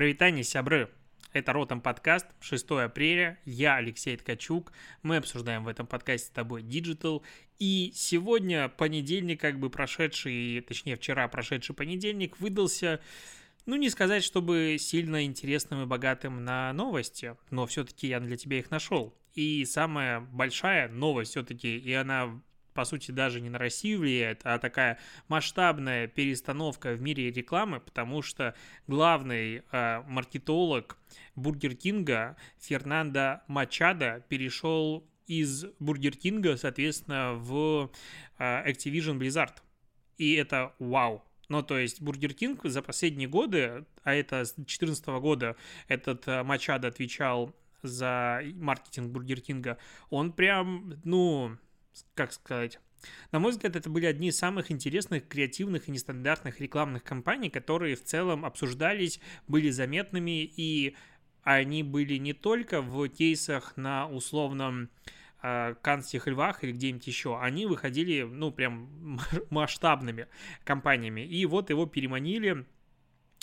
Привитание, сябры! Это Ротом подкаст, 6 апреля, я Алексей Ткачук, мы обсуждаем в этом подкасте с тобой Digital, и сегодня понедельник, как бы прошедший, точнее вчера прошедший понедельник, выдался, ну не сказать, чтобы сильно интересным и богатым на новости, но все-таки я для тебя их нашел. И самая большая новость все-таки, и она по сути, даже не на Россию влияет, а такая масштабная перестановка в мире рекламы, потому что главный э, маркетолог Бургер Кинга Фернандо Мачадо перешел из Бургер Кинга, соответственно, в э, Activision Blizzard. И это вау. Ну, то есть Бургер Кинг за последние годы, а это с 2014 года этот э, Мачадо отвечал за маркетинг Бургер Кинга, он прям, ну, как сказать, на мой взгляд, это были одни из самых интересных, креативных и нестандартных рекламных кампаний, которые в целом обсуждались, были заметными, и они были не только в кейсах на условном э, канских львах или где-нибудь еще, они выходили, ну, прям масштабными компаниями. И вот его переманили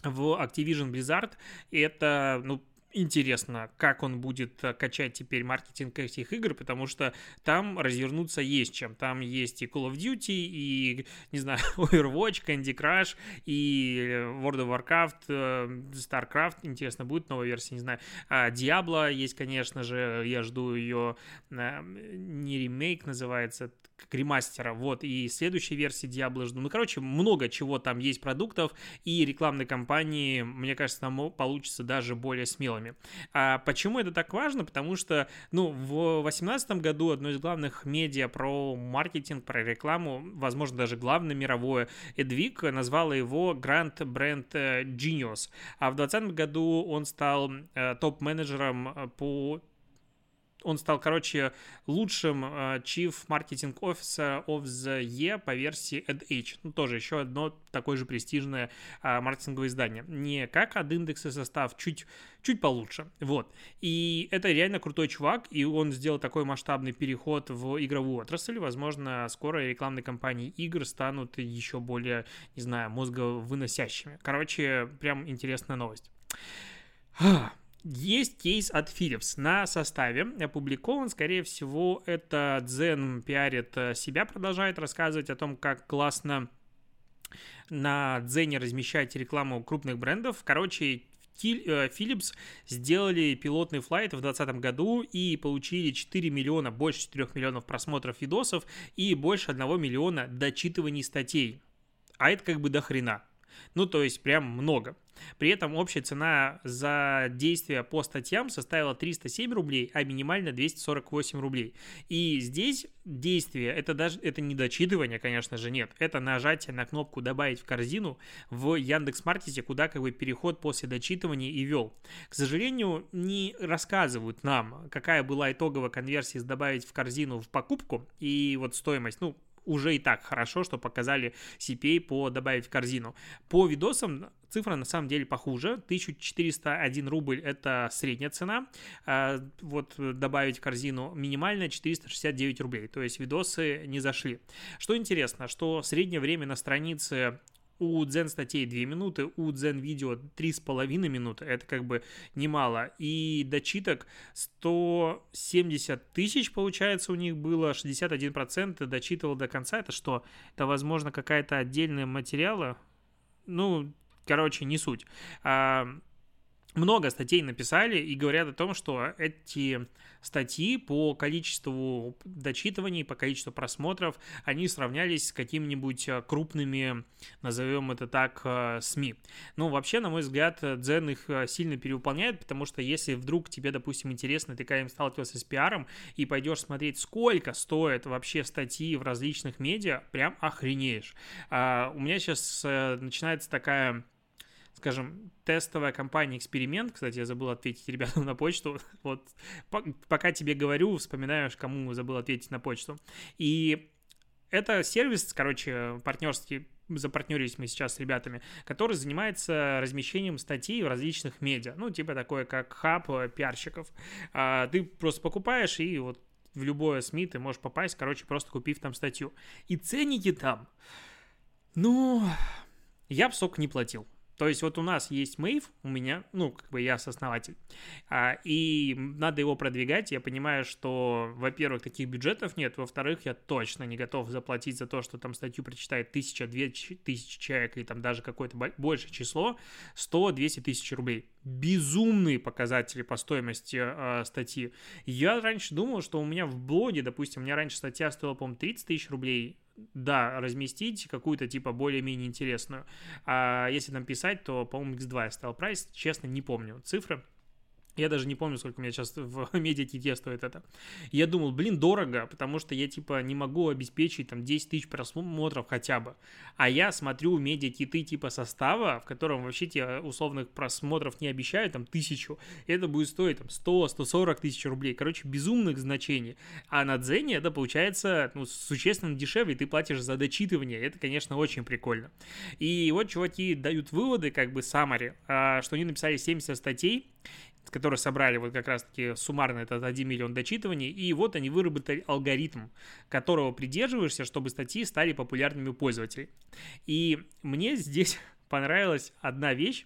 в Activision Blizzard, и это, ну, интересно, как он будет э, качать теперь маркетинг этих игр, потому что там развернуться есть чем. Там есть и Call of Duty, и, не знаю, Overwatch, Candy Crush, и World of Warcraft, э, StarCraft, интересно, будет новая версия, не знаю. А Diablo есть, конечно же, я жду ее, э, не ремейк называется, как ремастера, вот, и следующей версии Diablo жду. Ну, короче, много чего там есть продуктов, и рекламной кампании, мне кажется, там получится даже более смелыми. А почему это так важно? Потому что, ну, в 2018 году одно из главных медиа про маркетинг, про рекламу, возможно, даже главное мировое, Эдвик назвала его Grand Brand Genius, а в 2020 году он стал э, топ-менеджером э, по он стал, короче, лучшим uh, Chief Marketing Officer of the Year по версии AdAge. Ну, тоже еще одно такое же престижное uh, маркетинговое издание. Не как от индекса состав, чуть, чуть получше. Вот. И это реально крутой чувак, и он сделал такой масштабный переход в игровую отрасль. Возможно, скоро рекламные кампании игр станут еще более, не знаю, мозговыносящими. Короче, прям интересная новость. Есть кейс от Philips на составе, опубликован, скорее всего, это Дзен пиарит э, себя, продолжает рассказывать о том, как классно на Дзене размещать рекламу крупных брендов. Короче, э, Philips сделали пилотный флайт в 2020 году и получили 4 миллиона, больше 4 миллионов просмотров видосов и больше 1 миллиона дочитываний статей. А это как бы до хрена. Ну, то есть прям много. При этом общая цена за действие по статьям составила 307 рублей, а минимально 248 рублей. И здесь действие, это даже это не дочитывание, конечно же, нет. Это нажатие на кнопку «Добавить в корзину» в Яндекс.Маркете, куда как бы переход после дочитывания и вел. К сожалению, не рассказывают нам, какая была итоговая конверсия с «Добавить в корзину» в покупку и вот стоимость, ну, уже и так хорошо, что показали CPA по добавить в корзину. По видосам цифра на самом деле похуже. 1401 рубль – это средняя цена. А, вот добавить в корзину минимальная 469 рублей. То есть видосы не зашли. Что интересно, что среднее время на странице у Дзен статей 2 минуты, у Дзен видео 3,5 минуты, это как бы немало. И дочиток 170 тысяч, получается, у них было, 61% дочитывал до конца. Это что? Это, возможно, какая-то отдельная материала? Ну, короче, не суть. А, много статей написали и говорят о том, что эти статьи по количеству дочитываний, по количеству просмотров, они сравнялись с какими-нибудь э, крупными, назовем это так, э, СМИ. Ну, вообще, на мой взгляд, Дзен их э, сильно перевыполняет, потому что если вдруг тебе, допустим, интересно, ты когда-нибудь сталкивался с пиаром и пойдешь смотреть, сколько стоят вообще статьи в различных медиа, прям охренеешь. А, у меня сейчас начинается такая скажем, тестовая компания «Эксперимент», кстати, я забыл ответить ребятам на почту, вот пока тебе говорю, вспоминаешь, кому забыл ответить на почту. И это сервис, короче, партнерский, запартнерились мы сейчас с ребятами, который занимается размещением статей в различных медиа, ну, типа такое, как хаб пиарщиков. А, ты просто покупаешь и вот в любое СМИ ты можешь попасть, короче, просто купив там статью. И ценники там, ну, я бы сок не платил. То есть вот у нас есть Мейв, у меня, ну, как бы я сооснователь, а, и надо его продвигать. Я понимаю, что, во-первых, таких бюджетов нет, во-вторых, я точно не готов заплатить за то, что там статью прочитает тысяча, две тысячи человек, или там даже какое-то большее число, 100-200 тысяч рублей. Безумные показатели по стоимости э, статьи. Я раньше думал, что у меня в блоге, допустим, у меня раньше статья стоила, по-моему, 30 тысяч рублей, да, разместить какую-то типа более-менее интересную. А если там писать, то, по-моему, X2 я ставил прайс, честно, не помню цифры. Я даже не помню, сколько у меня сейчас в медиаките стоит это. Я думал, блин, дорого, потому что я, типа, не могу обеспечить, там, 10 тысяч просмотров хотя бы. А я смотрю медиакиты, типа, состава, в котором вообще тебе условных просмотров не обещают, там, тысячу. Это будет стоить, там, 100-140 тысяч рублей. Короче, безумных значений. А на Дзене это получается, ну, существенно дешевле, ты платишь за дочитывание. Это, конечно, очень прикольно. И вот чуваки дают выводы, как бы, саммари, что они написали 70 статей, которые собрали вот как раз-таки суммарно этот 1 миллион дочитываний, и вот они выработали алгоритм, которого придерживаешься, чтобы статьи стали популярными у пользователей. И мне здесь понравилась одна вещь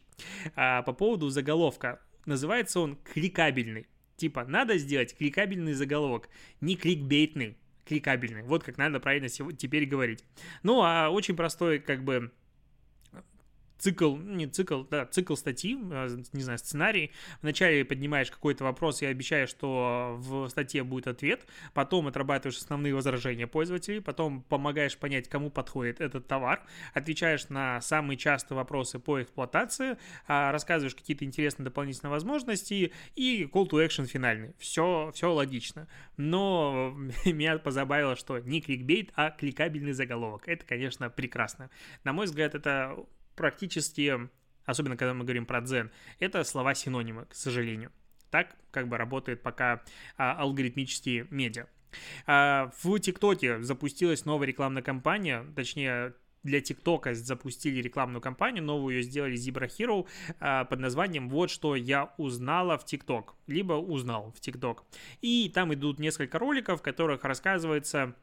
а, по поводу заголовка. Называется он кликабельный. Типа, надо сделать кликабельный заголовок, не кликбейтный, кликабельный. Вот как надо правильно теперь говорить. Ну, а очень простой, как бы, цикл, не цикл, да, цикл статьи, а, не знаю, сценарий. Вначале поднимаешь какой-то вопрос и обещаешь, что в статье будет ответ, потом отрабатываешь основные возражения пользователей, потом помогаешь понять, кому подходит этот товар, отвечаешь на самые частые вопросы по эксплуатации, а, рассказываешь какие-то интересные дополнительные возможности и call to action финальный. Все, все логично. Но меня позабавило, что не кликбейт, а кликабельный заголовок. Это, конечно, прекрасно. На мой взгляд, это практически, особенно когда мы говорим про дзен, это слова-синонимы, к сожалению. Так как бы работает пока а, алгоритмические медиа. А, в ТикТоке запустилась новая рекламная кампания, точнее, для ТикТока запустили рекламную кампанию, новую ее сделали Zebra Hero а, под названием «Вот что я узнала в ТикТок», либо узнал в ТикТок. И там идут несколько роликов, в которых рассказывается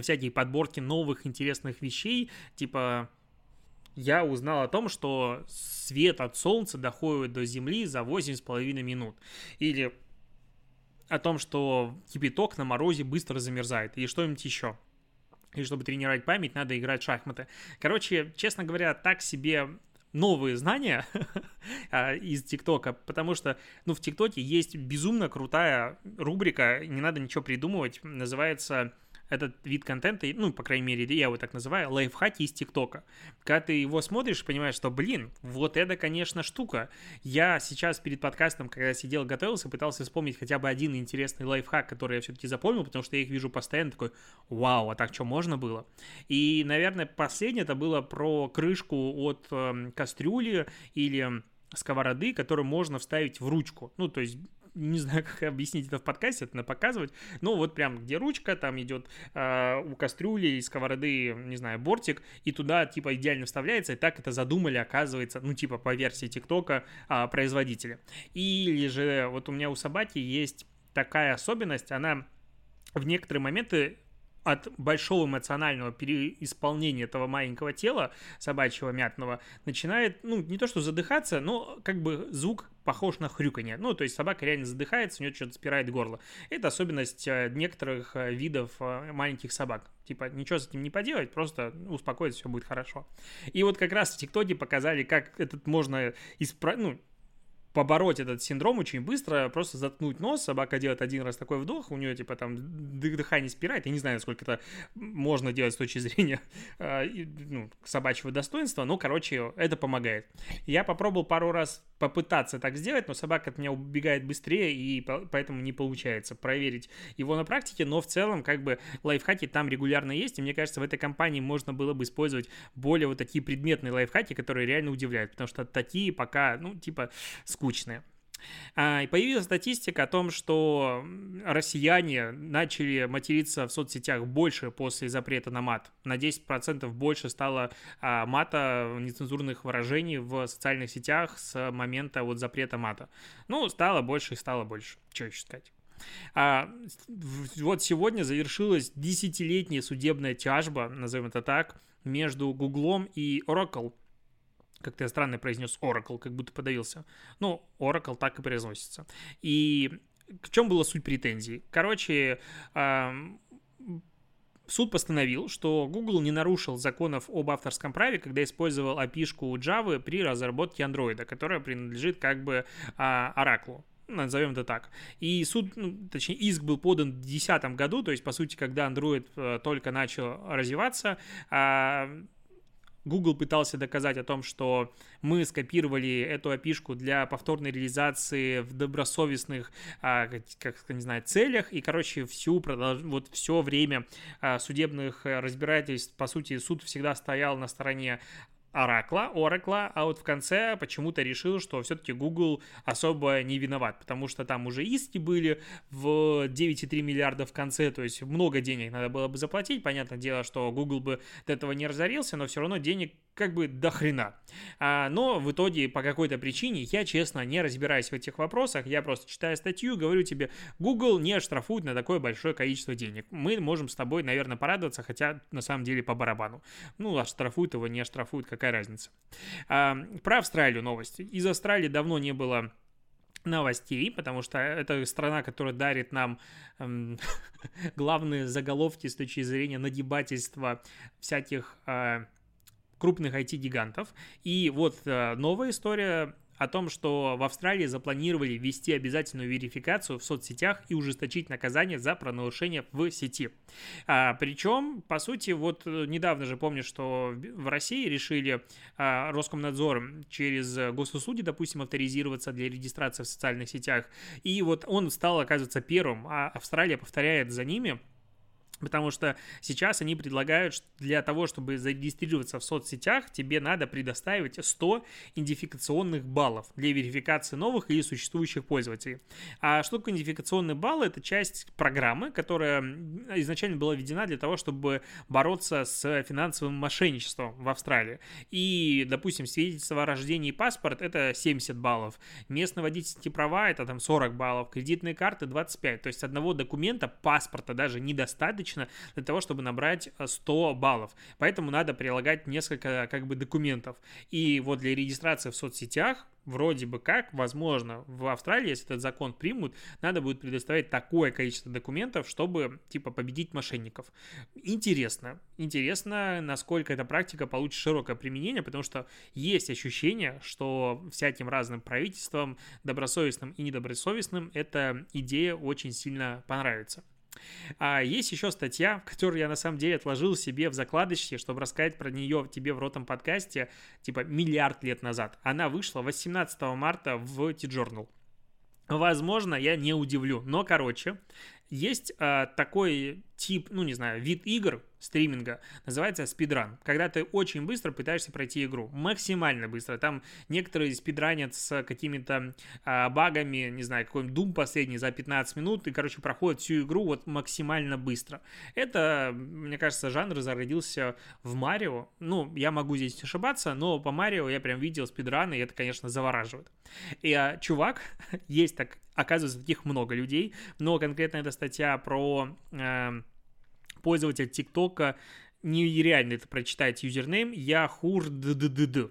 всякие подборки новых интересных вещей, типа я узнал о том, что свет от Солнца доходит до Земли за 8,5 минут. Или о том, что кипяток на морозе быстро замерзает. Или что-нибудь еще. И чтобы тренировать память, надо играть в шахматы. Короче, честно говоря, так себе новые знания а, из ТикТока, потому что, ну, в ТикТоке есть безумно крутая рубрика, не надо ничего придумывать, называется этот вид контента, ну, по крайней мере, я его так называю, лайфхаки из ТикТока. Когда ты его смотришь, понимаешь, что, блин, вот это, конечно, штука. Я сейчас перед подкастом, когда сидел, готовился, пытался вспомнить хотя бы один интересный лайфхак, который я все-таки запомнил, потому что я их вижу постоянно, такой, вау, а так что можно было? И, наверное, последнее это было про крышку от э, кастрюли или сковороды, которую можно вставить в ручку. Ну, то есть не знаю, как объяснить это в подкасте, это на показывать, но вот прям где ручка, там идет э, у кастрюли и сковороды, не знаю, бортик, и туда типа идеально вставляется, и так это задумали, оказывается, ну типа по версии ТикТока э, производителя. Или же вот у меня у собаки есть такая особенность, она в некоторые моменты от большого эмоционального переисполнения этого маленького тела собачьего мятного начинает, ну, не то что задыхаться, но как бы звук похож на хрюканье. Ну, то есть собака реально задыхается, у нее что-то спирает горло. Это особенность э, некоторых э, видов э, маленьких собак. Типа, ничего с этим не поделать, просто успокоиться, все будет хорошо. И вот как раз в ТикТоке показали, как этот можно исправить, ну, побороть этот синдром очень быстро, просто заткнуть нос, собака делает один раз такой вдох, у нее типа там дыхание спирает, я не знаю, сколько это можно делать с точки зрения э, ну, собачьего достоинства, но, короче, это помогает. Я попробовал пару раз попытаться так сделать, но собака от меня убегает быстрее, и поэтому не получается проверить его на практике, но в целом, как бы, лайфхаки там регулярно есть, и мне кажется, в этой компании можно было бы использовать более вот такие предметные лайфхаки, которые реально удивляют, потому что такие пока, ну, типа, скучные. А, появилась статистика о том, что россияне начали материться в соцсетях больше после запрета на мат. На 10% больше стало а, мата, нецензурных выражений в социальных сетях с момента вот запрета мата. Ну, стало больше и стало больше. Что еще сказать? А, вот сегодня завершилась десятилетняя судебная тяжба, назовем это так, между Гуглом и Oracle как ты странно произнес Oracle, как будто подавился. Ну, Oracle так и произносится. И в чем была суть претензий? Короче, суд постановил, что Google не нарушил законов об авторском праве, когда использовал API-шку Java при разработке Android, которая принадлежит как бы а, Oracle назовем это так. И суд, ну, точнее, иск был подан в 2010 году, то есть, по сути, когда Android э, только начал развиваться, а Google пытался доказать о том, что мы скопировали эту опишку для повторной реализации в добросовестных, а, как, не знаю, целях, и, короче, всю, вот все время а, судебных разбирательств, по сути, суд всегда стоял на стороне Оракла, Оракла, а вот в конце почему-то решил, что все-таки Google особо не виноват, потому что там уже иски были в 9,3 миллиарда в конце, то есть много денег надо было бы заплатить. Понятное дело, что Google бы от этого не разорился, но все равно денег как бы до хрена. А, но в итоге по какой-то причине я, честно, не разбираюсь в этих вопросах, я просто читаю статью, говорю тебе, Google не оштрафует на такое большое количество денег. Мы можем с тобой, наверное, порадоваться, хотя на самом деле по барабану. Ну, оштрафуют его, не оштрафуют, какая разница. А, про Австралию новости. Из Австралии давно не было новостей, потому что это страна, которая дарит нам эм, главные заголовки с точки зрения нагибательства всяких э, крупных IT-гигантов. И вот э, новая история о том, что в Австралии запланировали ввести обязательную верификацию в соцсетях и ужесточить наказание за правонарушение в сети. А, причем, по сути, вот э, недавно же помню, что в России решили а, Роскомнадзор через госуслуги, допустим, авторизироваться для регистрации в социальных сетях. И вот он стал, оказывается, первым, а Австралия повторяет за ними. Потому что сейчас они предлагают для того, чтобы зарегистрироваться в соцсетях, тебе надо предоставить 100 идентификационных баллов для верификации новых или существующих пользователей. А что такое идентификационный балл? Это часть программы, которая изначально была введена для того, чтобы бороться с финансовым мошенничеством в Австралии. И, допустим, свидетельство о рождении и паспорт – это 70 баллов. Местные водительские права – это там 40 баллов. Кредитные карты – 25. То есть одного документа, паспорта даже недостаточно, достаточно для того, чтобы набрать 100 э, баллов. Поэтому надо прилагать несколько как бы документов. И вот для регистрации в соцсетях вроде бы как, возможно, в Австралии, если этот закон примут, надо будет предоставить такое количество документов, чтобы, типа, победить мошенников. Интересно. Интересно, насколько эта практика получит широкое применение, потому что есть ощущение, что всяким разным правительствам, добросовестным и недобросовестным, эта идея очень сильно понравится. А есть еще статья, которую я на самом деле отложил себе в закладочке, чтобы рассказать про нее тебе в ротом подкасте, типа миллиард лет назад. Она вышла 18 марта в T-Journal. Возможно, я не удивлю, но, короче, есть а, такой тип, ну, не знаю, вид игр, стриминга, называется спидран, когда ты очень быстро пытаешься пройти игру, максимально быстро. Там некоторые спидранят с какими-то а, багами, не знаю, какой-нибудь Doom последний за 15 минут, и, короче, проходят всю игру вот максимально быстро. Это, мне кажется, жанр зародился в Марио. Ну, я могу здесь ошибаться, но по Марио я прям видел спидраны, и это, конечно, завораживает. И а, чувак, есть так, оказывается, таких много людей, но конкретно эта статья про... А, пользователь ТикТока нереально это прочитать юзернейм яхурддд.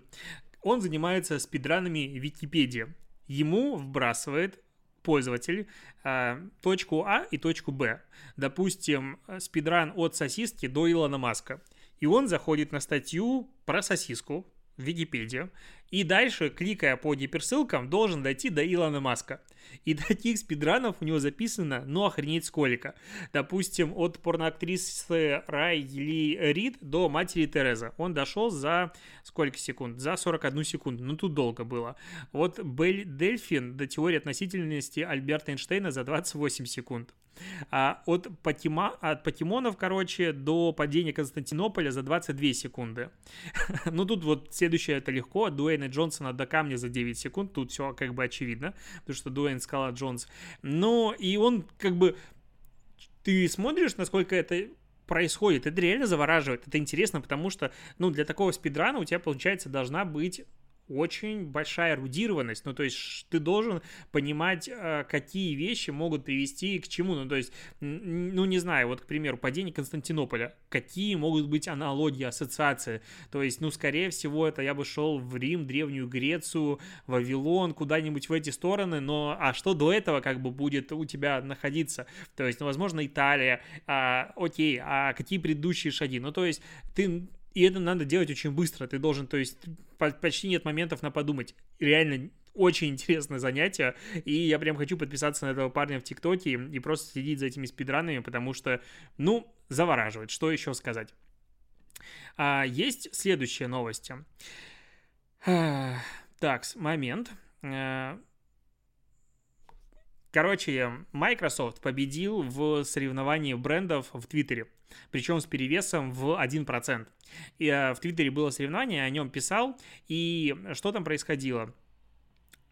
Он занимается спидранами Википедии. Ему вбрасывает пользователь э, точку А и точку Б. Допустим, спидран от сосиски до Илона Маска. И он заходит на статью про сосиску в Википедию, и дальше, кликая по гиперссылкам, должен дойти до Илона Маска. И таких спидранов у него записано, ну, охренеть сколько. Допустим, от порноактрисы Райли Рид до матери Тереза. Он дошел за сколько секунд? За 41 секунду. Ну, тут долго было. Вот Бель Дельфин до теории относительности Альберта Эйнштейна за 28 секунд. А от, Патима, от Патимонов, короче, до падения Константинополя за 22 секунды. ну, тут вот следующее это легко. От Дуэйна Джонсона до камня за 9 секунд. Тут все как бы очевидно, потому что Дуэйн Скала Джонс. Но и он как бы... Ты смотришь, насколько это происходит. Это реально завораживает. Это интересно, потому что, ну, для такого спидрана у тебя, получается, должна быть очень большая эрудированность, ну, то есть ты должен понимать, э, какие вещи могут привести к чему, ну, то есть, ну, не знаю, вот, к примеру, падение Константинополя, какие могут быть аналогии, ассоциации, то есть, ну, скорее всего, это я бы шел в Рим, Древнюю Грецию, Вавилон, куда-нибудь в эти стороны, но, а что до этого, как бы, будет у тебя находиться, то есть, ну, возможно, Италия, а, окей, а какие предыдущие шаги, ну, то есть, ты и это надо делать очень быстро. Ты должен, то есть, почти нет моментов на подумать. Реально очень интересное занятие, и я прям хочу подписаться на этого парня в ТикТоке и просто следить за этими спидранами, потому что, ну, завораживает. Что еще сказать? А, есть следующие новости. Так, момент. Короче, Microsoft победил в соревновании брендов в Твиттере причем с перевесом в 1%. И э, в Твиттере было соревнование, о нем писал, и что там происходило?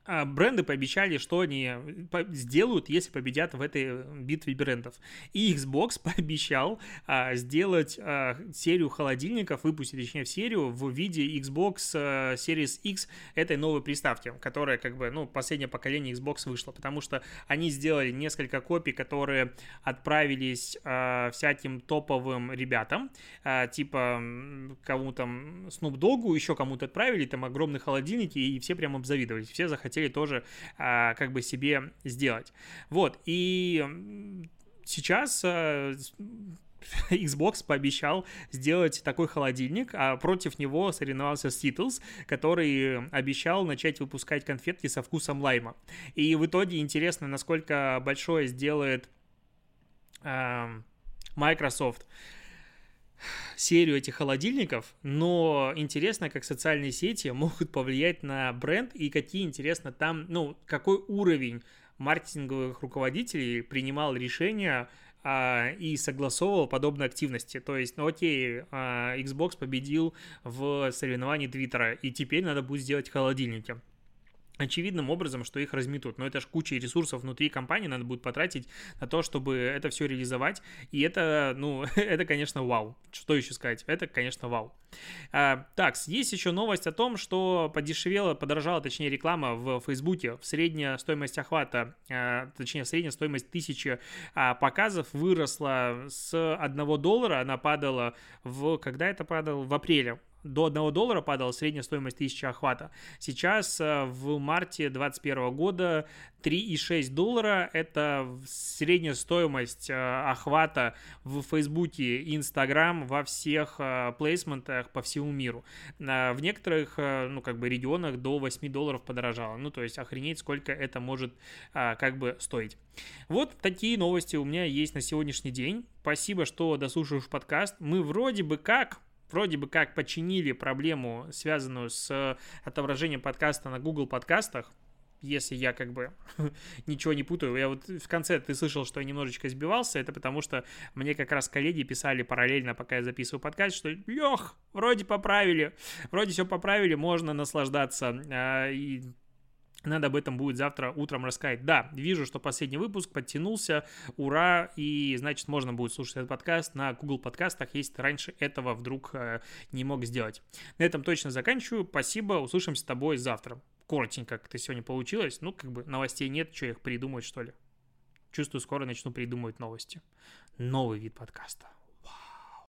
А, бренды пообещали, что они э, сделают, если победят в этой битве брендов. И Xbox пообещал а, сделать а, серию холодильников, выпустить, точнее, в серию в виде Xbox а, Series X этой новой приставки, которая, как бы, ну, последнее поколение Xbox вышло, потому что они сделали несколько копий, которые отправились а, всяким топовым ребятам, а, типа кому-то Snoop Dogg, еще кому-то отправили, там огромные холодильники, и все прям обзавидовались, все захотели хотели тоже а, как бы себе сделать. Вот, и сейчас а, Xbox пообещал сделать такой холодильник, а против него соревновался Skittles, который обещал начать выпускать конфетки со вкусом лайма. И в итоге интересно, насколько большое сделает э, Microsoft серию этих холодильников, но интересно, как социальные сети могут повлиять на бренд и какие, интересно, там, ну, какой уровень маркетинговых руководителей принимал решения а, и согласовывал подобные активности. То есть, ну окей, а, Xbox победил в соревновании Твиттера, и теперь надо будет сделать холодильники очевидным образом, что их разметут. Но это же куча ресурсов внутри компании надо будет потратить на то, чтобы это все реализовать. И это, ну, это, конечно, вау. Что еще сказать? Это, конечно, вау. А, так, есть еще новость о том, что подешевела, подорожала, точнее, реклама в Фейсбуке. Средняя стоимость охвата, а, точнее, средняя стоимость тысячи а, показов выросла с 1 доллара, она падала в... Когда это падало? В апреле до 1 доллара падала средняя стоимость тысячи охвата. Сейчас э, в марте 2021 года 3,6 доллара – это средняя стоимость э, охвата в Фейсбуке и Инстаграм во всех э, плейсментах по всему миру. В некоторых, ну, как бы регионах до 8 долларов подорожало. Ну, то есть охренеть, сколько это может как бы стоить. Вот такие новости у меня есть на сегодняшний день. Спасибо, что дослушаешь подкаст. Мы вроде бы как вроде бы как починили проблему, связанную с отображением подкаста на Google подкастах, если я как бы ничего не путаю. Я вот в конце ты слышал, что я немножечко сбивался, это потому что мне как раз коллеги писали параллельно, пока я записываю подкаст, что Лех, вроде поправили, вроде все поправили, можно наслаждаться. А, и надо об этом будет завтра утром рассказать. Да, вижу, что последний выпуск подтянулся. Ура! И, значит, можно будет слушать этот подкаст на Google подкастах, если раньше этого вдруг э, не мог сделать. На этом точно заканчиваю. Спасибо. Услышимся с тобой завтра. Коротенько как это сегодня получилось. Ну, как бы новостей нет, что их придумать, что ли. Чувствую, скоро начну придумывать новости. Новый вид подкаста.